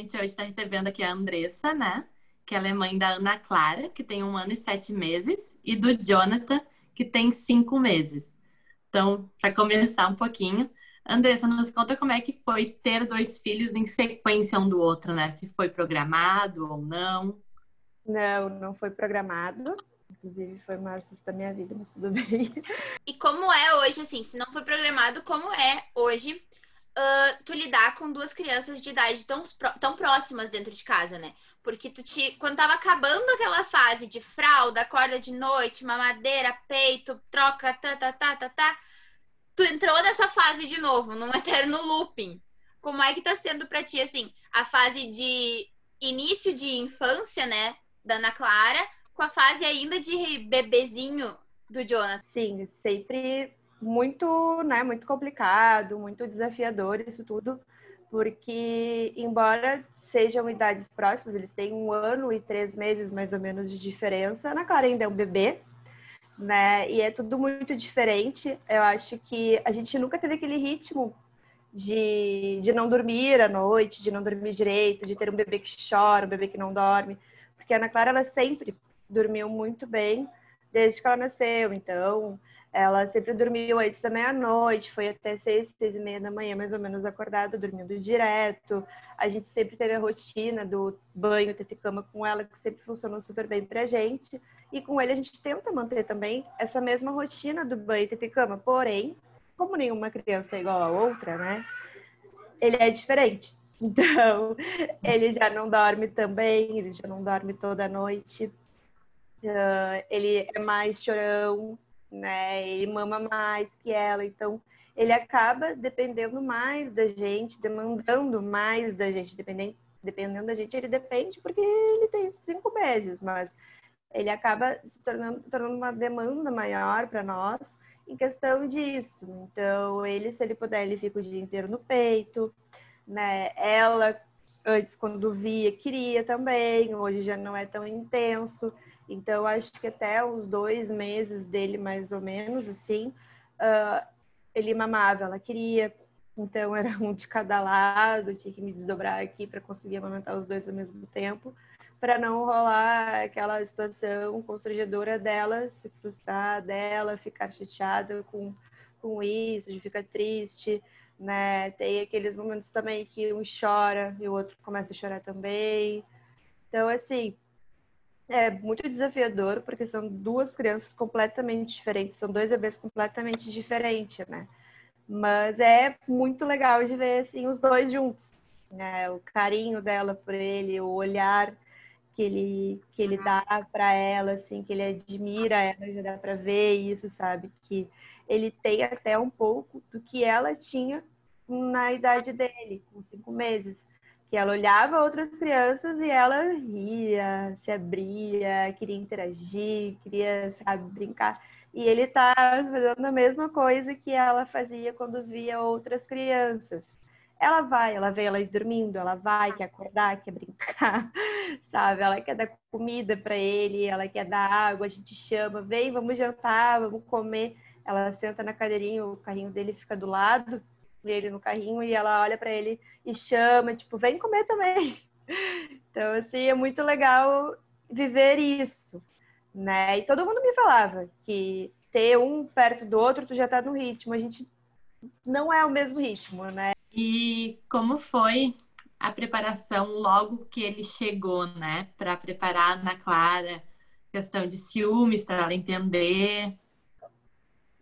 gente hoje está recebendo aqui a Andressa, né? Que ela é mãe da Ana Clara, que tem um ano e sete meses, e do Jonathan, que tem cinco meses. Então, para começar um pouquinho, Andressa, nos conta como é que foi ter dois filhos em sequência um do outro, né? Se foi programado ou não. Não, não foi programado. Inclusive, foi o maior susto da minha vida, mas tudo bem. E como é hoje, assim, se não foi programado, como é hoje uh, tu lidar com duas crianças de idade tão, tão próximas dentro de casa, né? Porque tu te. Quando tava acabando aquela fase de fralda, acorda de noite, mamadeira, peito, troca, tá, tá, tá, tá, tá. Tu entrou nessa fase de novo, num eterno looping. Como é que tá sendo pra ti, assim, a fase de início de infância, né? Da Ana Clara, com a fase ainda de bebezinho do Jonathan. Sim, sempre muito, né, muito complicado, muito desafiador isso tudo, porque embora sejam idades próximas, eles têm um ano e três meses mais ou menos de diferença. Ana Clara ainda é um bebê, né? E é tudo muito diferente. Eu acho que a gente nunca teve aquele ritmo de, de não dormir à noite, de não dormir direito, de ter um bebê que chora, um bebê que não dorme. Porque a Ana Clara, ela sempre dormiu muito bem desde que ela nasceu. Então, ela sempre dormiu antes da meia-noite, foi até seis, seis e meia da manhã, mais ou menos, acordada, dormindo direto. A gente sempre teve a rotina do banho, ter cama com ela, que sempre funcionou super bem pra gente. E com ele a gente tenta manter também essa mesma rotina do banho, ter cama. Porém, como nenhuma criança é igual a outra, né? Ele é diferente. Então, ele já não dorme também, ele já não dorme toda noite. Uh, ele é mais chorão, né? Ele mama mais que ela, então ele acaba dependendo mais da gente, demandando mais da gente, dependendo, dependendo da gente, ele depende porque ele tem cinco meses, mas ele acaba se tornando, tornando uma demanda maior para nós em questão disso. Então, ele, se ele puder, ele fica o dia inteiro no peito, né? Ela, antes, quando via, queria também, hoje já não é tão intenso. Então, acho que até uns dois meses dele, mais ou menos, assim, uh, ele mamava, ela queria. Então, era um de cada lado, tinha que me desdobrar aqui para conseguir amamentar os dois ao mesmo tempo, para não rolar aquela situação constrangedora dela se frustrar, dela ficar chateada com, com isso, de ficar triste. Né? Tem aqueles momentos também que um chora e o outro começa a chorar também. Então, assim, é muito desafiador, porque são duas crianças completamente diferentes, são dois bebês completamente diferentes, né? Mas é muito legal de ver, assim, os dois juntos, né? O carinho dela por ele, o olhar que ele, que ele dá para ela, assim, que ele admira ela, já dá para ver isso, sabe? Que ele tem até um pouco do que ela tinha na idade dele, com cinco meses que ela olhava outras crianças e ela ria, se abria, queria interagir, queria, sabe, brincar. E ele tá fazendo a mesma coisa que ela fazia quando via outras crianças. Ela vai, ela vê ela dormindo, ela vai, quer acordar, quer brincar, sabe? Ela quer dar comida para ele, ela quer dar água, a gente chama, vem, vamos jantar, vamos comer. Ela senta na cadeirinha, o carrinho dele fica do lado ele no carrinho e ela olha para ele e chama, tipo, vem comer também. Então, assim, é muito legal viver isso, né? E todo mundo me falava que ter um perto do outro, tu já tá no ritmo. A gente não é o mesmo ritmo, né? E como foi a preparação logo que ele chegou, né? Para preparar na Clara, questão de ciúmes, para ela entender.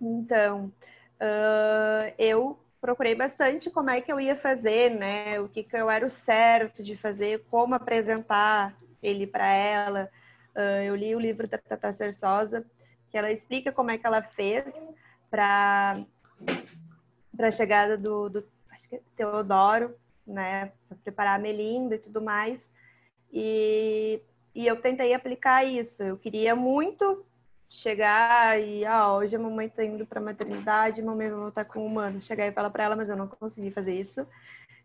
Então, uh, eu procurei bastante como é que eu ia fazer, né? O que, que eu era o certo de fazer, como apresentar ele para ela. Uh, eu li o livro da Tata Cersosa, que ela explica como é que ela fez para a chegada do, do é Teodoro, né? Para preparar a Melinda e tudo mais. E, e eu tentei aplicar isso. Eu queria muito chegar e, ah, hoje a mamãe tá indo pra maternidade, mamãe vai voltar com o humano. Chegar e falar para ela, mas eu não consegui fazer isso,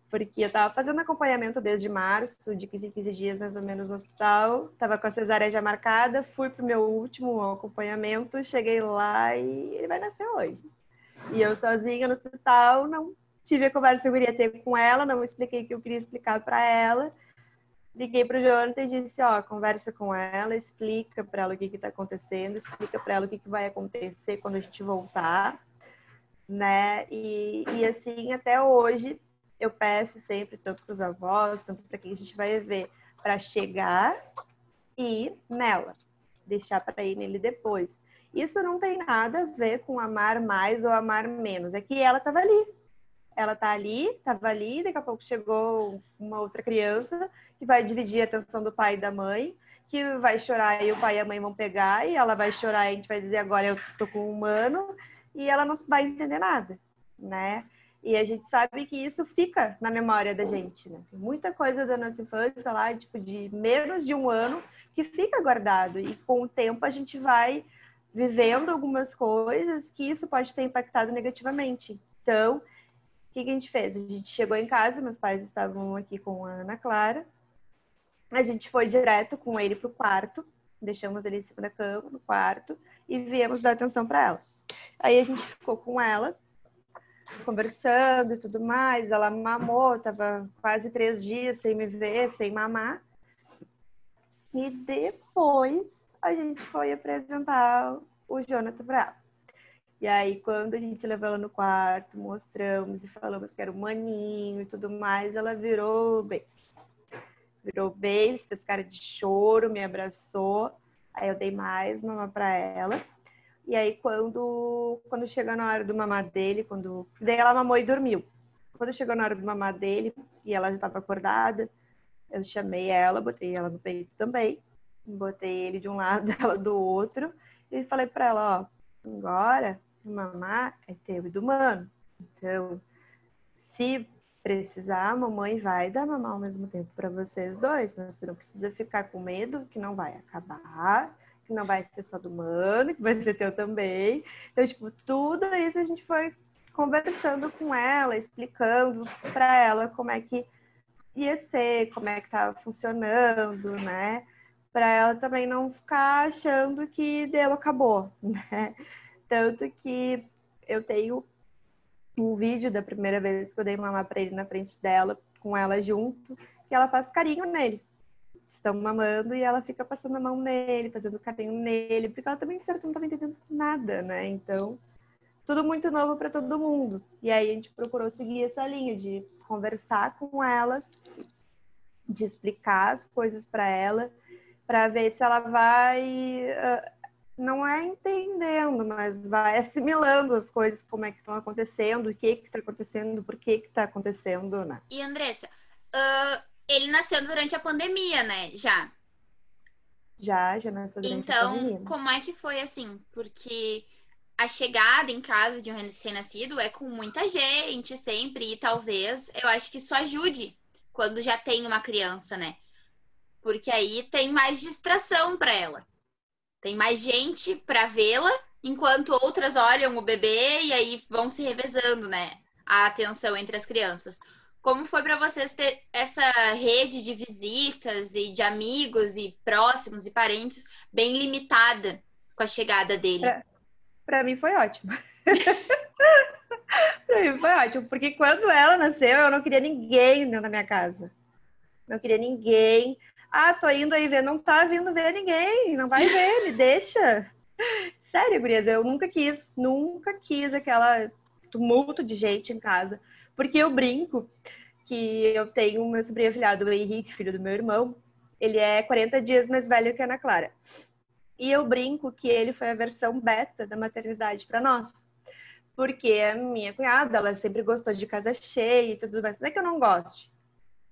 porque eu tava fazendo acompanhamento desde março, de 15 em 15 dias mais ou menos no hospital, tava com a cesárea já marcada, fui pro meu último acompanhamento, cheguei lá e ele vai nascer hoje. E eu sozinha no hospital, não tive a conversa que eu queria ter com ela, não expliquei o que eu queria explicar para ela, liguei para o Jonathan e disse, ó, conversa com ela, explica para ela o que está acontecendo, explica para ela o que, que vai acontecer quando a gente voltar, né? E, e assim, até hoje, eu peço sempre, tanto para os avós, tanto para quem a gente vai ver, para chegar e ir nela, deixar para ir nele depois. Isso não tem nada a ver com amar mais ou amar menos, é que ela estava ali, ela tá ali, estava ali, daqui a pouco chegou uma outra criança que vai dividir a atenção do pai e da mãe, que vai chorar e o pai e a mãe vão pegar, e ela vai chorar e a gente vai dizer agora eu tô com um humano, e ela não vai entender nada, né? E a gente sabe que isso fica na memória da gente, né? Muita coisa da nossa infância lá, tipo, de menos de um ano, que fica guardado. E com o tempo a gente vai vivendo algumas coisas que isso pode ter impactado negativamente. Então, o que, que a gente fez? A gente chegou em casa, meus pais estavam aqui com a Ana Clara. A gente foi direto com ele pro quarto, deixamos ele em cima da cama, no quarto, e viemos dar atenção para ela. Aí a gente ficou com ela, conversando e tudo mais. Ela mamou, tava quase três dias sem me ver, sem mamar. E depois a gente foi apresentar o Jonathan para ela. E aí, quando a gente levou ela no quarto, mostramos e falamos que era o maninho e tudo mais, ela virou beijo. Virou beijo, fez cara de choro, me abraçou. Aí eu dei mais mamar para ela. E aí, quando, quando chegou na hora do mamar dele, quando. Daí ela mamou e dormiu. Quando chegou na hora do mamar dele e ela já estava acordada, eu chamei ela, botei ela no peito também. Botei ele de um lado, ela do outro. E falei para ela: ó, agora mamar é teu e do mano. Então, se precisar, a mamãe vai dar mamar ao mesmo tempo para vocês dois, mas você não precisa ficar com medo que não vai acabar, que não vai ser só do mano, que vai ser teu também. Então, tipo, tudo isso a gente foi conversando com ela, explicando para ela como é que ia ser, como é que estava funcionando, né? Para ela também não ficar achando que deu, acabou, né? Tanto que eu tenho um vídeo da primeira vez que eu dei mamar para ele na frente dela, com ela junto, que ela faz carinho nele. Estão mamando e ela fica passando a mão nele, fazendo carinho nele, porque ela também, certo, não estava entendendo nada, né? Então, tudo muito novo para todo mundo. E aí a gente procurou seguir essa linha de conversar com ela, de explicar as coisas para ela, para ver se ela vai uh, não é entendendo, mas vai assimilando as coisas, como é que estão acontecendo, o que está acontecendo, por que está acontecendo, né? E Andressa, uh, ele nasceu durante a pandemia, né? Já. Já, já nasceu durante então, a pandemia. Então, como é que foi assim? Porque a chegada em casa de um recém-nascido é com muita gente sempre, e talvez eu acho que isso ajude quando já tem uma criança, né? Porque aí tem mais distração para ela. Tem mais gente para vê-la, enquanto outras olham o bebê e aí vão se revezando, né? A atenção entre as crianças. Como foi para vocês ter essa rede de visitas e de amigos e próximos e parentes bem limitada com a chegada dele? Para mim foi ótimo. para mim foi ótimo, porque quando ela nasceu, eu não queria ninguém na minha casa. Não queria ninguém. Ah, tô indo aí ver. Não tá vindo ver ninguém. Não vai ver, me deixa. Sério, gurias, eu nunca quis, nunca quis aquela tumulto de gente em casa. Porque eu brinco que eu tenho meu sobrinho afilhado, o Henrique, filho do meu irmão. Ele é 40 dias mais velho que a Ana Clara. E eu brinco que ele foi a versão beta da maternidade para nós. Porque a minha cunhada, ela sempre gostou de casa cheia e tudo mais. Não é que eu não goste,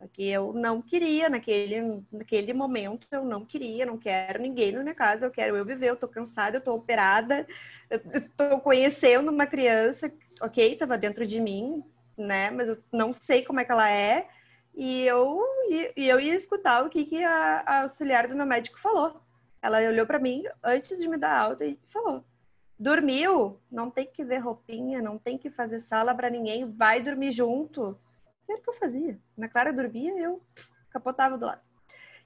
porque eu não queria, naquele, naquele momento, eu não queria, não quero ninguém na minha casa, eu quero eu viver, eu tô cansada, eu tô operada, eu tô conhecendo uma criança, ok, tava dentro de mim, né, mas eu não sei como é que ela é, e eu, e, eu ia escutar o que, que a, a auxiliar do meu médico falou. Ela olhou para mim antes de me dar alta e falou: dormiu, não tem que ver roupinha, não tem que fazer sala para ninguém, vai dormir junto que eu fazia. Na Clara dormia, eu capotava do lado.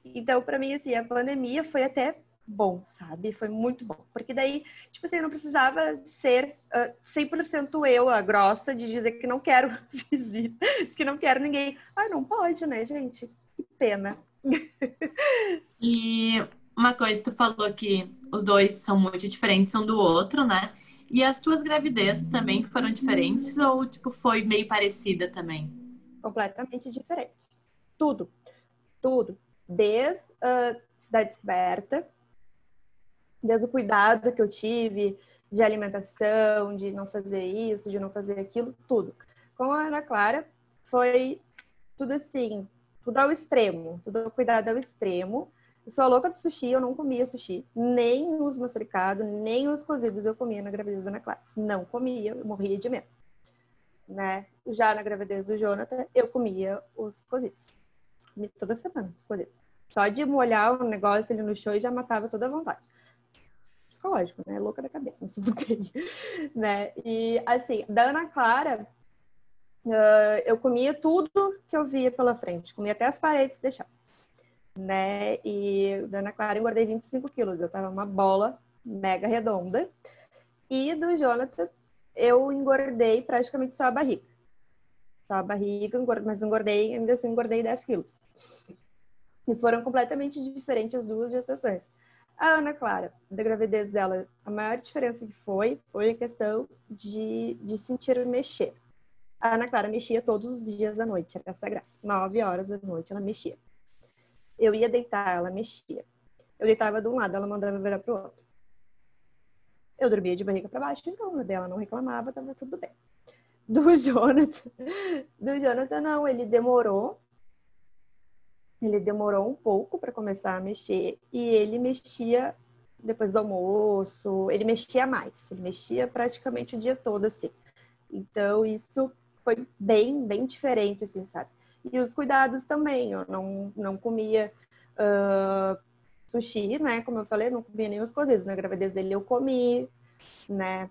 Então, para mim, assim, a pandemia foi até bom, sabe? Foi muito bom. Porque daí, tipo assim, eu não precisava ser uh, 100% eu, a grossa, de dizer que não quero visita, que não quero ninguém. Ah, não pode, né, gente? Que pena. E uma coisa, tu falou que os dois são muito diferentes um do outro, né? E as tuas gravidezes também foram diferentes ou, tipo, foi meio parecida também? Completamente diferente. Tudo. Tudo. Desde uh, da descoberta, desde o cuidado que eu tive de alimentação, de não fazer isso, de não fazer aquilo, tudo. Com a Ana Clara, foi tudo assim, tudo ao extremo, tudo cuidado ao extremo. Eu sou a louca do sushi, eu não comia sushi, nem os maçaricados, nem os cozidos eu comia na gravidez da Ana Clara. Não comia, eu morria de medo. Né? Já na gravidez do Jonathan, eu comia os cozidos. Toda semana os cozidos. Só de molhar o negócio ali no show já matava toda a vontade. Psicológico, né? Louca da cabeça, não sei do que. né? E assim, da Ana Clara, uh, eu comia tudo que eu via pela frente. Comia até as paredes deixasse né? E da Ana Clara engordei 25 quilos. Eu tava uma bola mega redonda. E do Jonathan eu engordei praticamente só a barriga. A barriga, mas engordei, ainda assim engordei 10 quilos. E foram completamente diferentes as duas gestações. A Ana Clara, da gravidez dela, a maior diferença que foi, foi a questão de, de sentir mexer. A Ana Clara mexia todos os dias da noite, era sagrado. Nove horas da noite ela mexia. Eu ia deitar, ela mexia. Eu deitava de um lado, ela mandava virar pro outro. Eu dormia de barriga para baixo, então dela não reclamava, tava tudo bem. Do Jonathan, do Jonathan não, ele demorou. Ele demorou um pouco para começar a mexer e ele mexia depois do almoço, ele mexia mais, ele mexia praticamente o dia todo assim. Então isso foi bem, bem diferente assim, sabe? E os cuidados também, eu não, não comia uh, sushi, né? Como eu falei, não comia os cozidos. Na gravidez dele eu comi, né?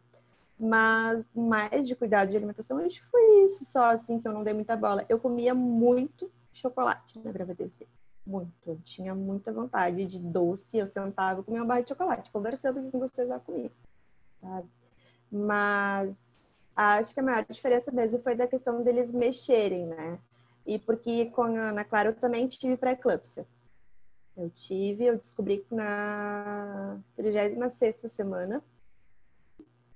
Mas mais de cuidado de alimentação, acho que foi isso só, assim, que eu não dei muita bola. Eu comia muito chocolate na gravidez dele. Muito. Eu tinha muita vontade de doce. Eu sentava e comia uma barra de chocolate, conversando com vocês já comigo, sabe? Mas acho que a maior diferença mesmo foi da questão deles mexerem, né? e porque com a Ana Clara eu também tive pré-eclâmpsia. Eu tive, eu descobri na 36 semana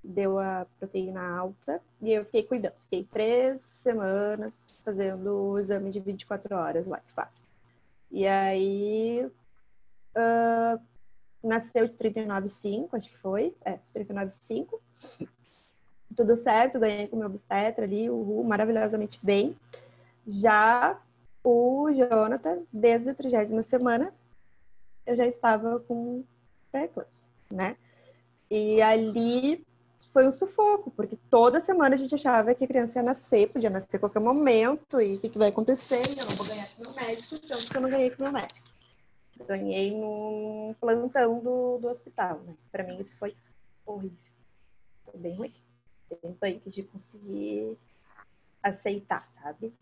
deu a proteína alta e eu fiquei cuidando. Fiquei três semanas fazendo o exame de 24 horas lá que faz. E aí uh, nasceu de 39,5, acho que foi. É, 39,5. Tudo certo, ganhei com meu obstetra ali, maravilhosamente bem. Já o Jonathan, desde a trigésima semana, eu já estava com pré-eclâmpsia, né? E ali foi um sufoco, porque toda semana a gente achava que a criança ia nascer, podia nascer a qualquer momento, e o que, que vai acontecer? Eu não vou ganhar com meu médico, então eu não ganhei com meu médico. Ganhei num plantão do, do hospital, né? Para mim isso foi horrível. Foi bem ruim. Bem punk de conseguir aceitar, sabe?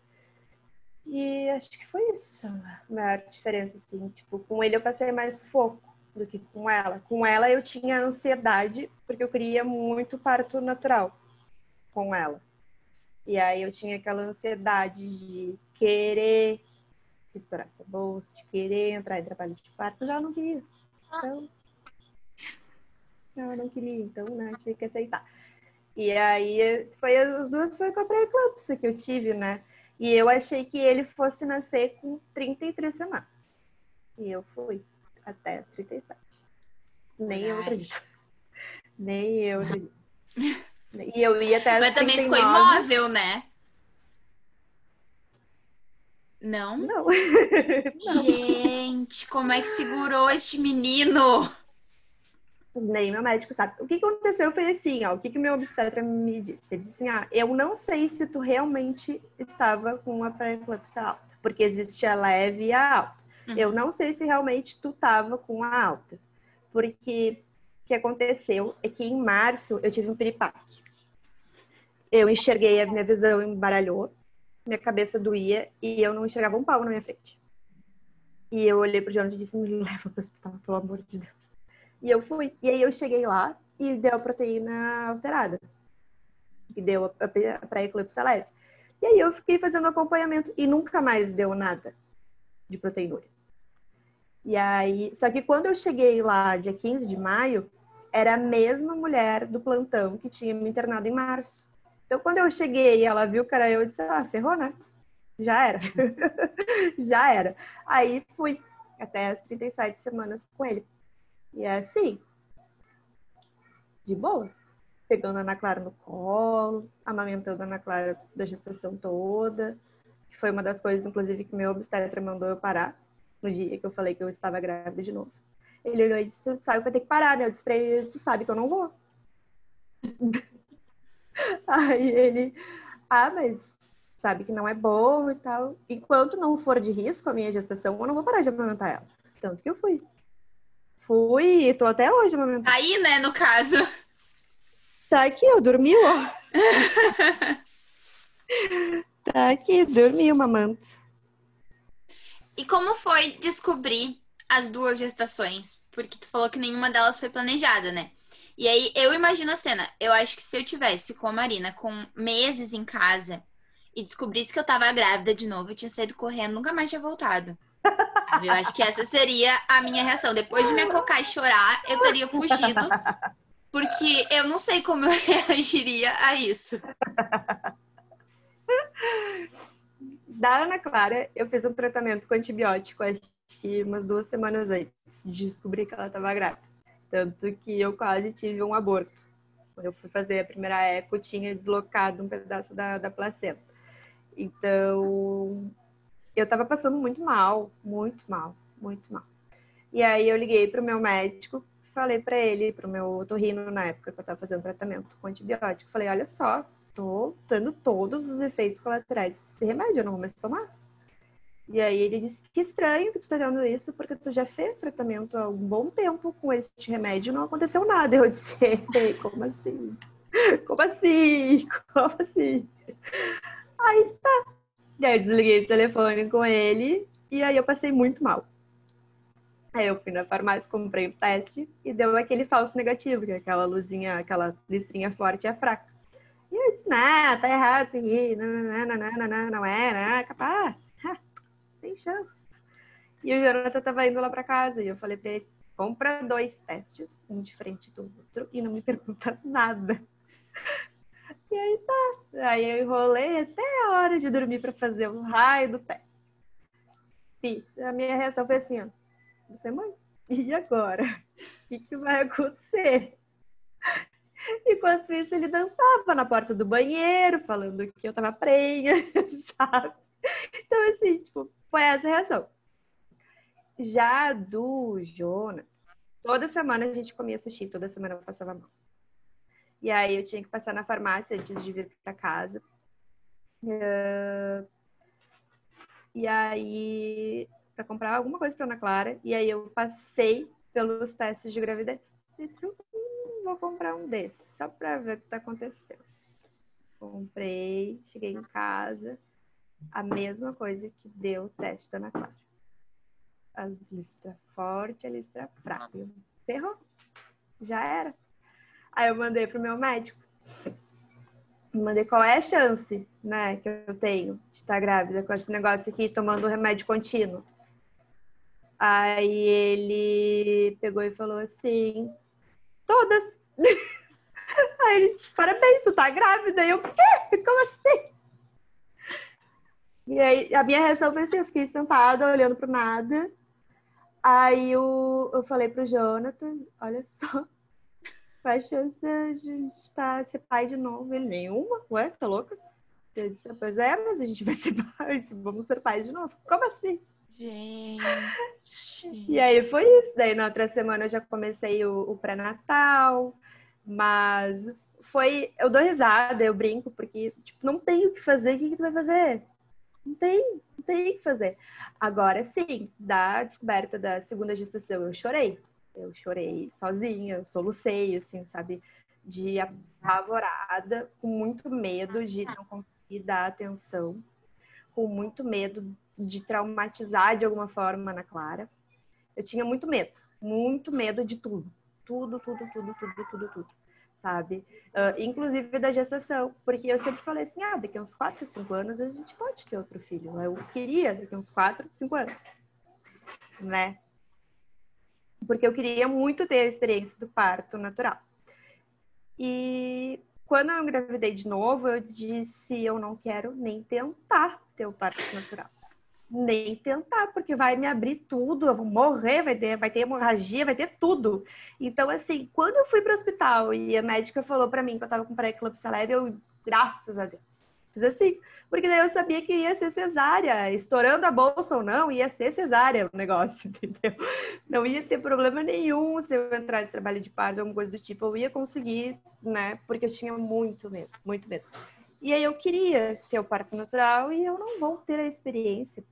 E acho que foi isso a maior diferença, assim. Tipo, com ele eu passei mais foco do que com ela. Com ela eu tinha ansiedade, porque eu queria muito parto natural com ela. E aí eu tinha aquela ansiedade de querer estourar essa bolsa, de querer entrar em trabalho de parto, já não queria. Então, eu não queria, então, né, tive que aceitar. E aí, foi as duas foi com a pré-eclâmpsia que eu tive, né? E eu achei que ele fosse nascer com 33 semanas. E eu fui até as 37. Nem eu acredito. Nem eu acredito. E eu ia até as Mas também ficou imóvel, né? Não? Não. Não. Gente, como é que segurou este menino? nem meu médico sabe. O que aconteceu foi assim, ó, o que que meu obstetra me disse? Ele disse assim, ah, eu não sei se tu realmente estava com uma pré-eclâmpsia alta, porque existe a leve e a alta. Uhum. Eu não sei se realmente tu estava com a alta, porque o que aconteceu é que em março eu tive um piripaque. Eu enxerguei, a minha visão embaralhou, minha cabeça doía e eu não enxergava um pau na minha frente. E eu olhei pro Jonathan e disse, me leva pro hospital, pelo amor de Deus. E eu fui. E aí eu cheguei lá e deu a proteína alterada. Que deu a pré-eclâmpsia leve. E aí eu fiquei fazendo acompanhamento e nunca mais deu nada de proteinúria. E aí, só que quando eu cheguei lá, dia 15 de maio, era a mesma mulher do plantão que tinha me internado em março. Então, quando eu cheguei ela viu era eu, eu disse, ah, ferrou, né? Já era. Já era. Aí fui até as 37 semanas com ele. E é assim, de boa. Pegando a Ana Clara no colo, amamentando a Ana Clara da gestação toda. Que foi uma das coisas, inclusive, que meu obstetra mandou eu parar no dia que eu falei que eu estava grávida de novo. Ele olhou e disse, tu sabe que eu tenho que parar, né? Eu disse pra ele, tu sabe que eu não vou. Aí ele, ah, mas sabe que não é bom e tal. Enquanto não for de risco a minha gestação, eu não vou parar de amamentar ela. Tanto que eu fui. Fui e tô até hoje amamentando. Aí, né, no caso. Tá aqui, eu dormi, ó. tá aqui, dormi uma manta. E como foi descobrir as duas gestações? Porque tu falou que nenhuma delas foi planejada, né? E aí eu imagino a cena. Eu acho que se eu tivesse com a Marina com meses em casa e descobrisse que eu tava grávida de novo, eu tinha saído correndo, nunca mais tinha voltado. Eu acho que essa seria a minha reação. Depois de me acocar e chorar, eu teria fugido. Porque eu não sei como eu reagiria a isso. Da Ana Clara, eu fiz um tratamento com antibiótico, acho que umas duas semanas antes de descobrir que ela estava grávida. Tanto que eu quase tive um aborto. Quando eu fui fazer a primeira eco, tinha deslocado um pedaço da, da placenta. Então, eu estava passando muito mal, muito mal, muito mal. E aí eu liguei para o meu médico, falei para ele, para o meu torrino na época que eu estava fazendo tratamento com antibiótico, falei, olha só, tô tendo todos os efeitos colaterais desse remédio, eu não vou mais tomar. E aí ele disse que estranho que tu tá dando isso, porque tu já fez tratamento há um bom tempo com este remédio e não aconteceu nada. Eu disse, como assim? Como assim? Como assim? Aí tá. E aí eu desliguei o telefone com ele e aí eu passei muito mal. Aí eu fui na farmácia, comprei o teste e deu aquele falso negativo, que é aquela luzinha, aquela listrinha forte e é fraca. E eu disse, não, tá errado isso aqui, não, não, não, não, não, não é, não, capaz tem chance. E o Jonathan tava indo lá para casa e eu falei para ele, compra dois testes, um diferente do outro, e não me pergunta nada. E aí tá. Aí eu enrolei até a hora de dormir para fazer o raio do teste. Fiz. A minha reação foi assim, ó. Você, mãe, e agora? O que, que vai acontecer? Enquanto isso, ele dançava na porta do banheiro, falando que eu tava prenha, sabe? Então, assim, tipo, foi essa a reação. Já do Jonas, toda semana a gente comia sushi, toda semana eu passava mal. E aí eu tinha que passar na farmácia antes de vir para casa. E aí, para comprar alguma coisa para Ana Clara. E aí eu passei pelos testes de gravidez. Disse, hum, vou comprar um desses, só para ver o que tá acontecendo. Comprei, cheguei em casa a mesma coisa que deu o teste da Ana Clara. A listra forte, a listra fraca. Ferrou. Já era. Aí eu mandei pro meu médico. Mandei qual é a chance, né, que eu tenho de estar grávida com esse negócio aqui, tomando remédio contínuo. Aí ele pegou e falou assim: todas. Aí ele disse: parabéns, tu tá grávida. E eu, quê? Como assim? E aí a minha reação foi assim, eu fiquei sentada olhando pro nada. Aí eu, eu falei pro Jonathan, olha só, faz chance de a gente estar, ser pai de novo. Ele, nenhuma? Ué, tá louca? Eu disse, pois é, mas a gente vai ser pai, vamos ser pais de novo. Como assim? Gente. E aí foi isso. Daí na outra semana eu já comecei o, o pré-natal, mas foi. Eu dou risada, eu brinco, porque tipo, não tenho o que fazer, o que, que tu vai fazer? Não tem, não tem o que fazer. Agora sim, da descoberta da segunda gestação, eu chorei. Eu chorei sozinha, eu solucei, assim, sabe? De apavorada, com muito medo de não conseguir dar atenção, com muito medo de traumatizar de alguma forma na Clara. Eu tinha muito medo, muito medo de tudo. Tudo, tudo, tudo, tudo, tudo, tudo sabe? Uh, inclusive da gestação, porque eu sempre falei assim, ah, daqui uns 4, 5 anos a gente pode ter outro filho. Eu queria daqui uns 4, 5 anos, né? porque eu queria muito ter a experiência do parto natural. E quando eu engravidei de novo, eu disse: eu não quero nem tentar ter o parto natural. Nem tentar, porque vai me abrir tudo, eu vou morrer, vai ter, vai ter hemorragia, vai ter tudo. Então, assim, quando eu fui para o hospital e a médica falou para mim que eu estava com pré-eclâmpsia leve, eu, graças a Deus, fiz assim, porque daí eu sabia que ia ser cesárea, estourando a bolsa ou não, ia ser cesárea o negócio, entendeu? Não ia ter problema nenhum se eu entrar de trabalho de parto, alguma coisa do tipo, eu ia conseguir, né? Porque eu tinha muito medo, muito medo. E aí eu queria ter o parto natural e eu não vou ter a experiência.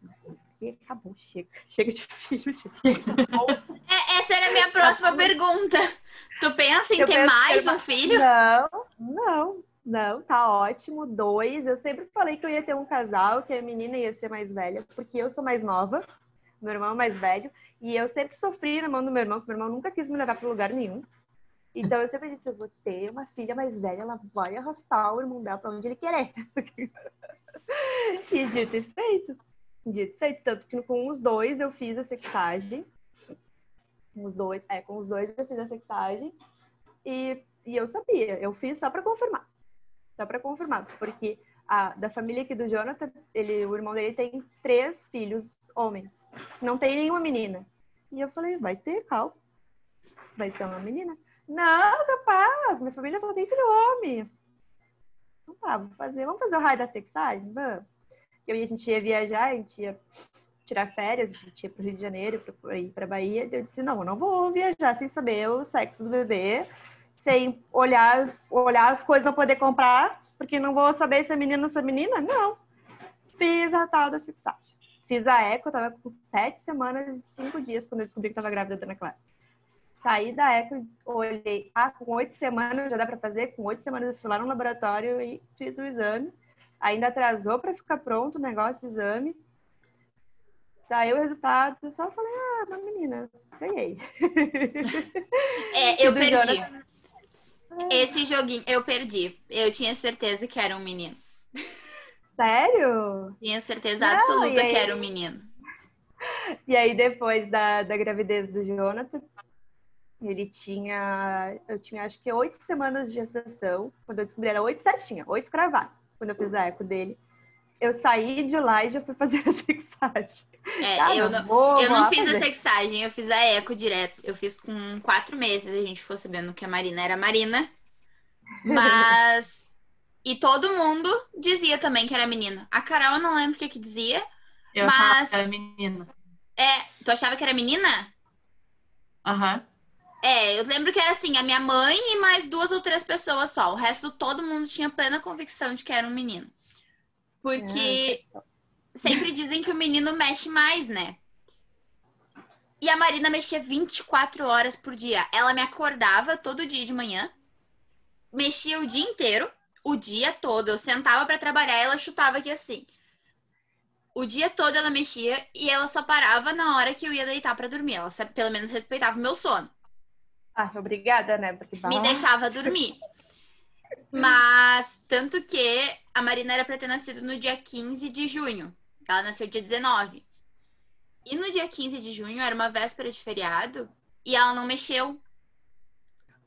E acabou, chega. Chega de filho, chega. é, essa era a minha próxima pergunta. Tu pensa em eu ter mais um filho? Não, não. Não, tá ótimo. Dois. Eu sempre falei que eu ia ter um casal, que a menina ia ser mais velha, porque eu sou mais nova, meu irmão é mais velho, e eu sempre sofri na mão do meu irmão, porque meu irmão nunca quis me levar para lugar nenhum. Então eu sempre disse, eu vou ter uma filha mais velha, ela vai arrastar o irmão dela para onde ele querer. e dito e feito. Dito e feito. Tanto que com os dois eu fiz a sexagem. Com os dois, é, com os dois eu fiz a sexagem. E, e eu sabia, eu fiz só para confirmar. Só para confirmar, porque a, da família aqui do Jonathan, ele, o irmão dele tem três filhos homens. Não tem nenhuma menina. E eu falei, vai ter, calma. Vai ser uma menina. Não, capaz, minha família só tem filho homem. Então tá, vamos fazer, vamos fazer o raio da sexagem? Vamos. Eu, a gente ia viajar, a gente ia tirar férias, a gente ia pro Rio de Janeiro, para ir pra Bahia. Eu disse, não, eu não vou viajar sem saber o sexo do bebê sem olhar, olhar as coisas para poder comprar, porque não vou saber se é menino ou se é menina? Não. Fiz a tal da sexagem. Fiz a eco, tava com sete semanas e cinco dias quando eu descobri que tava grávida da Ana Clara. Saí da eco, olhei, ah, com oito semanas já dá para fazer, com oito semanas eu fui lá no laboratório e fiz o exame. Ainda atrasou para ficar pronto o negócio, o exame. Saiu o resultado, eu só falei, ah, uma menina, ganhei. É, eu perdi. Jonathan, esse joguinho eu perdi. Eu tinha certeza que era um menino. Sério? Tinha certeza Não, absoluta aí... que era um menino. E aí, depois da, da gravidez do Jonathan, ele tinha. Eu tinha acho que oito semanas de gestação. Quando eu descobri, era oito certinha, oito cravadas, quando eu fiz a eco dele. Eu saí de lá e já fui fazer a sexagem. É, ah, eu não, vou, eu não fiz fazer. a sexagem, eu fiz a eco direto. Eu fiz com quatro meses, a gente ficou sabendo que a Marina era Marina. Mas. e todo mundo dizia também que era menina. A Carol eu não lembro o que, que dizia. Eu mas... que era menina. É, tu achava que era menina? Aham. Uhum. É, eu lembro que era assim, a minha mãe e mais duas ou três pessoas só. O resto, todo mundo tinha plena convicção de que era um menino. Porque. É, sempre dizem que o menino mexe mais, né? E a Marina mexia 24 horas por dia. Ela me acordava todo dia de manhã, mexia o dia inteiro, o dia todo. Eu sentava para trabalhar e ela chutava aqui assim. O dia todo ela mexia e ela só parava na hora que eu ia deitar para dormir. Ela pelo menos respeitava o meu sono. Ah, obrigada, né? Porque... Me deixava dormir. Mas, tanto que a Marina era para ter nascido no dia 15 de junho. Ela nasceu dia 19. E no dia 15 de junho, era uma véspera de feriado, e ela não mexeu.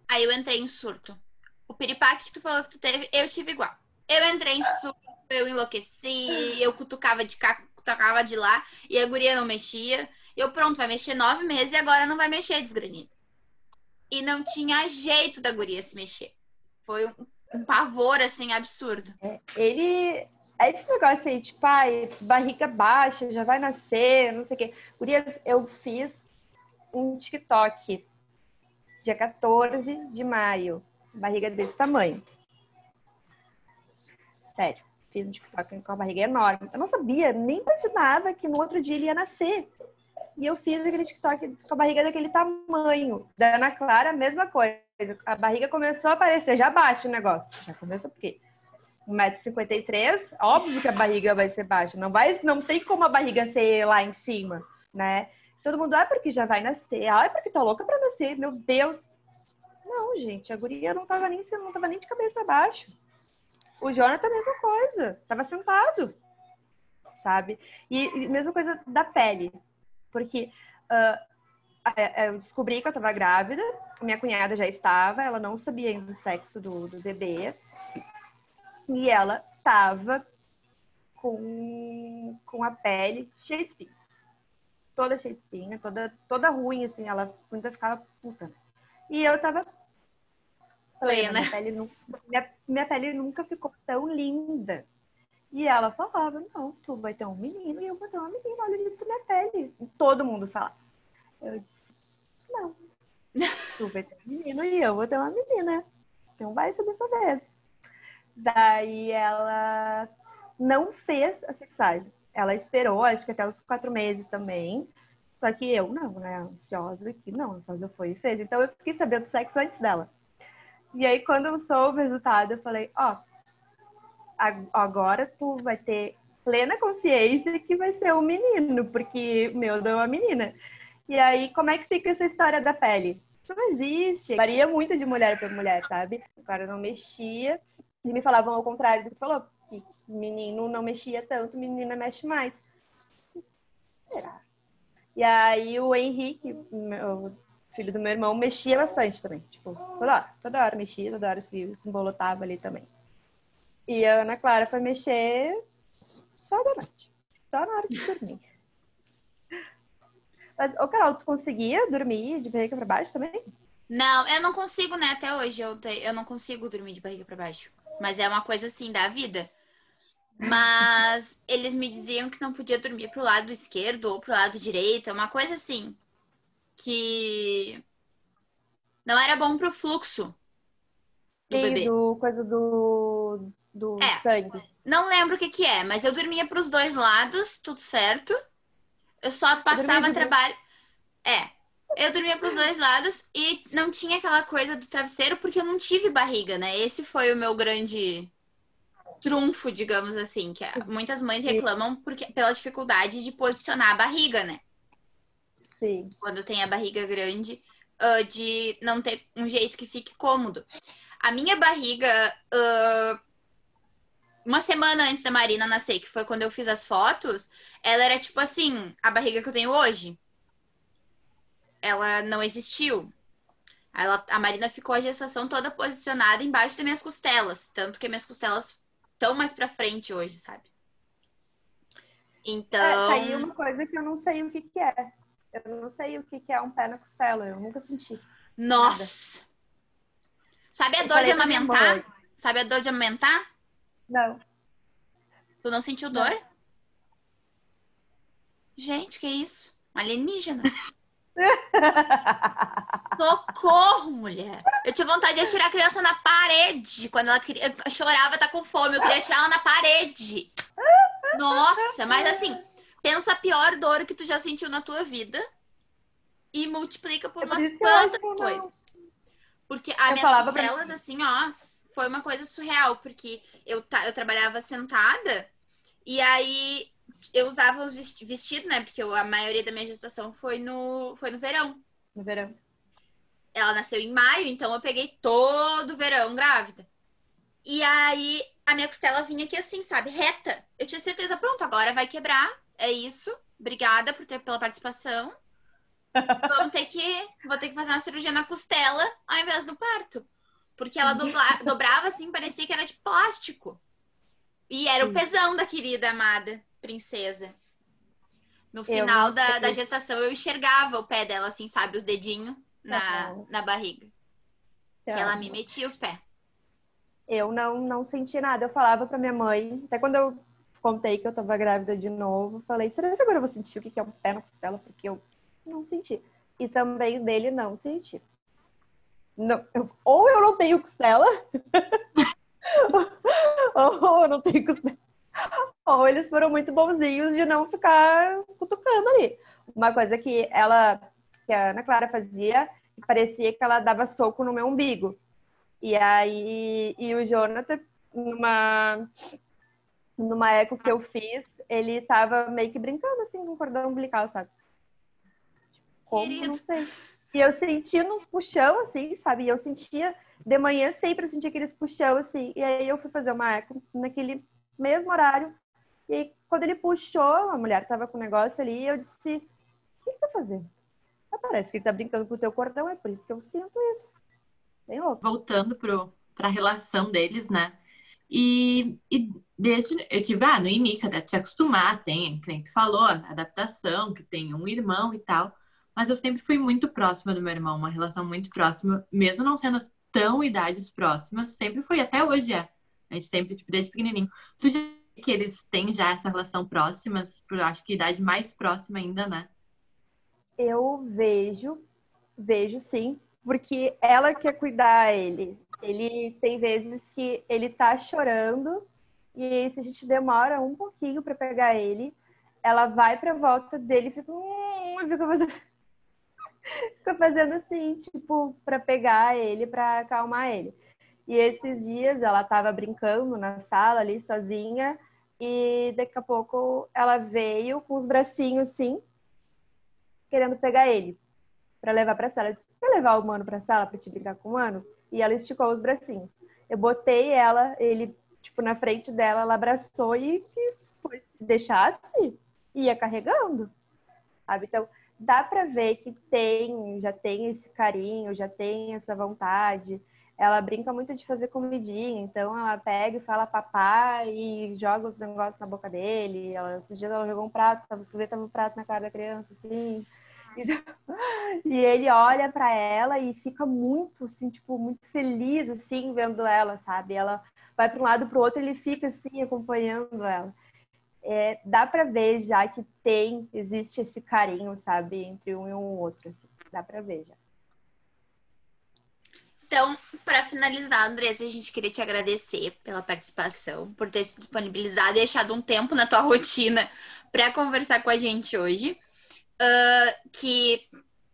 Aí eu entrei em surto. O piripaque que tu falou que tu teve, eu tive igual. Eu entrei em surto, eu enlouqueci, eu cutucava de cá, cutucava de lá, e a guria não mexia. Eu, pronto, vai mexer nove meses e agora não vai mexer, desgranida. E não tinha jeito da guria se mexer. Foi um, um pavor, assim, absurdo. É, ele, é esse negócio aí, tipo, ai, barriga baixa, já vai nascer, não sei o quê. Gurias, eu fiz um TikTok dia 14 de maio, barriga desse tamanho. Sério, fiz um TikTok com a barriga enorme. Eu não sabia, nem imaginava que no outro dia ele ia nascer. E eu fiz aquele TikTok com a barriga daquele tamanho. Da Ana Clara, a mesma coisa. A barriga começou a aparecer, já baixa o negócio. Já começou porque 1,53m, óbvio que a barriga vai ser baixa. Não, vai, não tem como a barriga ser lá em cima, né? Todo mundo, ah, porque já vai nascer. Ah, é porque tá louca pra nascer. Meu Deus. Não, gente, a guria não tava nem, não tava nem de cabeça abaixo. O Jonathan, a mesma coisa. Tava sentado, sabe? E, e mesma coisa da pele. Porque uh, eu descobri que eu estava grávida, minha cunhada já estava, ela não sabia ainda o sexo do, do bebê. E ela estava com, com a pele cheia de espinha. Toda cheia de espinha, toda, toda ruim, assim, ela ainda ficava puta. E eu tava. Falei, minha, pele nunca, minha, minha pele nunca ficou tão linda. E ela falava, não, tu vai ter um menino e eu vou ter uma menina, olha isso na pele. E todo mundo falava. Eu disse, não. Tu vai ter um menino e eu vou ter uma menina. Não vai ser dessa vez. Daí ela não fez a sexagem. Ela esperou, acho que até os quatro meses também. Só que eu não, né? Ansiosa que não, ansiosa foi e fez. Então eu fiquei sabendo do sexo antes dela. E aí, quando eu soube o resultado, eu falei, ó, oh, agora tu vai ter plena consciência que vai ser um menino, porque meu deu uma menina. E aí, como é que fica essa história da pele? Isso não existe. Varia muito de mulher para mulher, sabe? O cara não mexia. E me falavam ao contrário do que falou. Que menino não mexia tanto, menina mexe mais. Será? E aí o Henrique, o filho do meu irmão, mexia bastante também. Tipo, toda hora, toda hora mexia, toda hora se, se embolotava ali também. E a Ana Clara foi mexer só da noite. Só na hora de dormir. Mas, ô Carol, tu conseguia dormir de barriga pra baixo também? Não, eu não consigo, né? Até hoje eu, te... eu não consigo dormir de barriga pra baixo. Mas é uma coisa assim da vida. Mas eles me diziam que não podia dormir pro lado esquerdo ou pro lado direito. É uma coisa assim. Que não era bom pro fluxo do Sim, bebê. Do, coisa do, do é, sangue. Não lembro o que que é, mas eu dormia para os dois lados, tudo certo. Eu só passava eu trabalho. É, eu dormia para os dois lados e não tinha aquela coisa do travesseiro porque eu não tive barriga, né? Esse foi o meu grande trunfo, digamos assim, que muitas mães reclamam porque pela dificuldade de posicionar a barriga, né? Sim. Quando tem a barriga grande, uh, de não ter um jeito que fique cômodo. A minha barriga uh, uma semana antes da Marina nascer, que foi quando eu fiz as fotos, ela era tipo assim, a barriga que eu tenho hoje. Ela não existiu. Ela, a Marina ficou a gestação toda posicionada embaixo das minhas costelas. Tanto que minhas costelas estão mais pra frente hoje, sabe? Então. É, tá aí uma coisa que eu não sei o que, que é. Eu não sei o que, que é um pé na costela. Eu nunca senti. Nossa! Nada. Sabe a dor de amamentar? Sabe a dor de amamentar? Não. Tu não sentiu dor? Não. Gente, que isso? Alienígena. Socorro, mulher. Eu tinha vontade de tirar a criança na parede. Quando ela queria, chorava, tá com fome. Eu queria tirar ela na parede. Nossa, mas assim, pensa a pior dor que tu já sentiu na tua vida e multiplica por é umas quantas coisas. Porque as minhas costelas, pra... assim, ó, foi uma coisa surreal, porque eu, eu trabalhava sentada e aí eu usava os vestidos, né? Porque eu, a maioria da minha gestação foi no, foi no verão. No verão. Ela nasceu em maio, então eu peguei todo o verão grávida. E aí a minha costela vinha aqui assim, sabe? Reta. Eu tinha certeza, pronto, agora vai quebrar. É isso. Obrigada por ter pela participação. Vamos ter que. Vou ter que fazer uma cirurgia na costela ao invés do parto. Porque ela dobla, dobrava assim, parecia que era de plástico. E era o pesão da querida amada princesa. No final da, da gestação, eu enxergava o pé dela, assim, sabe? Os dedinhos na, uhum. na barriga. Então, que ela me metia os pés. Eu não, não senti nada. Eu falava pra minha mãe, até quando eu contei que eu tava grávida de novo, falei, será que agora eu vou sentir o que é um pé na costela? Porque eu não senti. E também dele não senti. Não, eu, ou eu não tenho costela, ou eu não tenho costela, ou eles foram muito bonzinhos de não ficar cutucando ali. Uma coisa que ela, que a Ana Clara fazia, parecia que ela dava soco no meu umbigo. E aí, e o Jonathan, numa, numa eco que eu fiz, ele tava meio que brincando assim com o cordão umbilical, sabe? Como? Querido. Não sei. E eu sentia nos puxão, assim, sabe? E eu sentia, de manhã sempre eu sentia aqueles puxão, assim. E aí eu fui fazer uma eco naquele mesmo horário. E aí, quando ele puxou, a mulher tava com o negócio ali, eu disse, o que você tá fazendo? Mas parece que ele tá brincando com o teu cordão, é por isso que eu sinto isso. Bem louco. Voltando para a relação deles, né? E, e desde eu tive, ah, no início até te acostumar, tem, que nem tu falou, adaptação, que tem um irmão e tal. Mas eu sempre fui muito próxima do meu irmão, uma relação muito próxima, mesmo não sendo tão idades próximas, sempre foi, até hoje é. A gente sempre, tipo, desde pequenininho. Tu já que eles têm já essa relação próxima, acho que idade mais próxima ainda, né? Eu vejo, vejo sim, porque ela quer cuidar ele. Ele tem vezes que ele tá chorando e se a gente demora um pouquinho para pegar ele, ela vai para volta dele e fica, hum, fica fazendo fica fazendo assim, tipo, para pegar ele, para acalmar ele. E esses dias ela tava brincando na sala ali sozinha e daqui a pouco ela veio com os bracinhos assim, querendo pegar ele para levar para sala. Eu disse: "Quer levar o mano para sala para te brincar com o mano?" E ela esticou os bracinhos. Eu botei ela, ele tipo na frente dela, ela abraçou e, e foi deixasse ia carregando. Sabe? Então, dá para ver que tem, já tem esse carinho, já tem essa vontade. Ela brinca muito de fazer comidinha, então ela pega e fala papai e joga os negócios na boca dele. Ela, esses dias ela jogou um prato, você vê tava um prato na cara da criança, assim. E, ele olha para ela e fica muito, assim, tipo, muito feliz, assim, vendo ela, sabe? Ela vai para um lado para o outro, ele fica assim acompanhando ela é, dá para ver já que tem, existe esse carinho, sabe, entre um e o outro. Assim. Dá para ver já. Então, para finalizar, Andressa, a gente queria te agradecer pela participação, por ter se disponibilizado e deixado um tempo na tua rotina para conversar com a gente hoje. Uh, que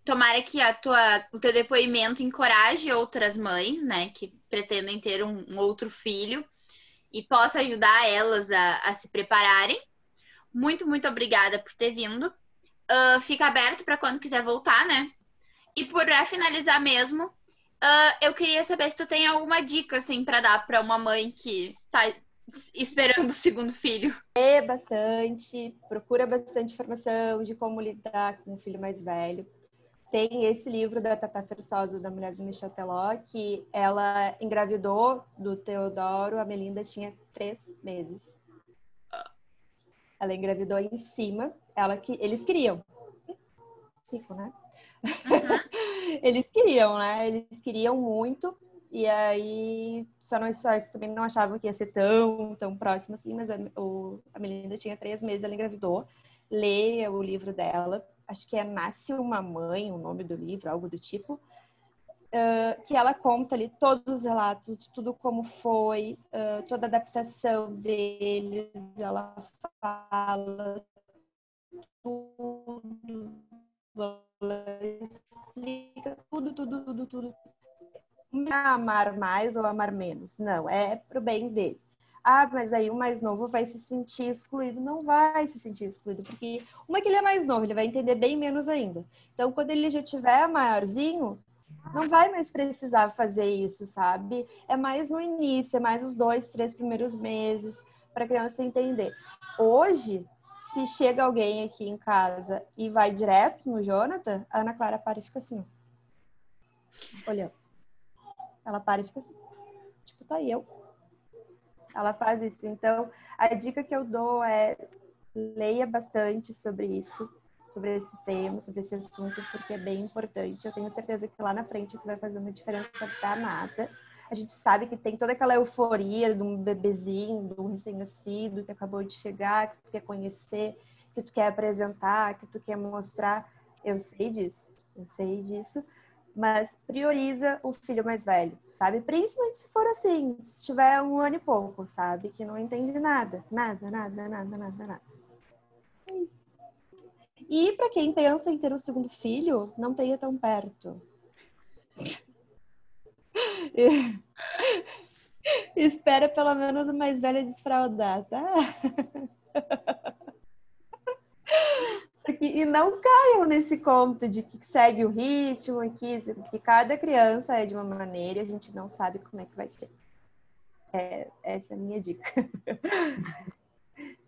tomara que a tua, o teu depoimento encoraje outras mães, né, que pretendem ter um, um outro filho e possa ajudar elas a, a se prepararem. Muito, muito obrigada por ter vindo. Uh, fica aberto para quando quiser voltar, né? E para finalizar mesmo, uh, eu queria saber se tu tem alguma dica assim para dar para uma mãe que tá esperando o segundo filho. É bastante, procura bastante informação de como lidar com o filho mais velho tem esse livro da Tata Fersosa, da mulher do Michel Teló, que ela engravidou do Teodoro, a Melinda tinha três meses. Ela engravidou em cima, ela que eles queriam. Né? Uhum. eles queriam, né? Eles queriam muito. E aí, só não só também não achavam que ia ser tão, tão próximo assim, mas a, o, a Melinda tinha três meses, ela engravidou. Leia o livro dela acho que é Nasce uma Mãe, o nome do livro, algo do tipo, uh, que ela conta ali todos os relatos tudo como foi, uh, toda a adaptação deles, ela fala tudo, ela explica tudo, tudo, tudo, tudo. Não é amar mais ou amar menos, não, é pro bem dele ah, mas aí o mais novo vai se sentir excluído. Não vai se sentir excluído, porque uma que ele é mais novo, ele vai entender bem menos ainda. Então, quando ele já tiver maiorzinho, não vai mais precisar fazer isso, sabe? É mais no início, é mais os dois, três primeiros meses, para a criança entender. Hoje, se chega alguém aqui em casa e vai direto no Jonathan, a Ana Clara para e fica assim, olhando. Ela para e fica assim, tipo, tá aí eu ela faz isso. Então, a dica que eu dou é leia bastante sobre isso, sobre esse tema, sobre esse assunto, porque é bem importante. Eu tenho certeza que lá na frente isso vai fazer uma diferença danada. A gente sabe que tem toda aquela euforia de um bebezinho, de um recém-nascido que acabou de chegar, que tu quer conhecer, que tu quer apresentar, que tu quer mostrar. Eu sei disso, eu sei disso mas prioriza o filho mais velho, sabe? Principalmente se for assim, se tiver um ano e pouco, sabe? Que não entende nada, nada, nada, nada, nada, nada. É isso. E para quem pensa em ter um segundo filho, não tenha tão perto. Espera pelo menos o mais velho desfraudar, tá? e não caiam nesse conto de que segue o ritmo, que, que cada criança é de uma maneira e a gente não sabe como é que vai ser. É, essa é a minha dica.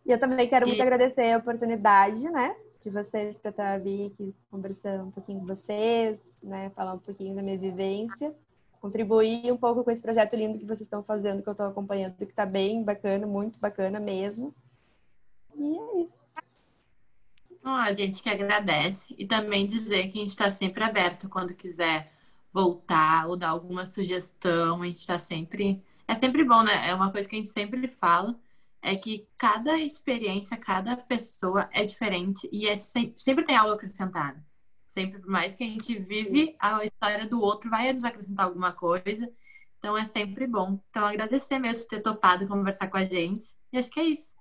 e eu também quero muito agradecer a oportunidade, né? de vocês para estar aqui conversando um pouquinho com vocês, né? Falar um pouquinho da minha vivência, contribuir um pouco com esse projeto lindo que vocês estão fazendo, que eu estou acompanhando, que está bem bacana, muito bacana mesmo. E é isso. Oh, a gente que agradece e também dizer que a gente está sempre aberto quando quiser voltar ou dar alguma sugestão, a gente está sempre. É sempre bom, né? É uma coisa que a gente sempre fala é que cada experiência, cada pessoa é diferente e é sempre, sempre tem algo acrescentado. Sempre, por mais que a gente vive, a história do outro vai nos acrescentar alguma coisa. Então é sempre bom. Então agradecer mesmo por ter topado conversar com a gente. E acho que é isso.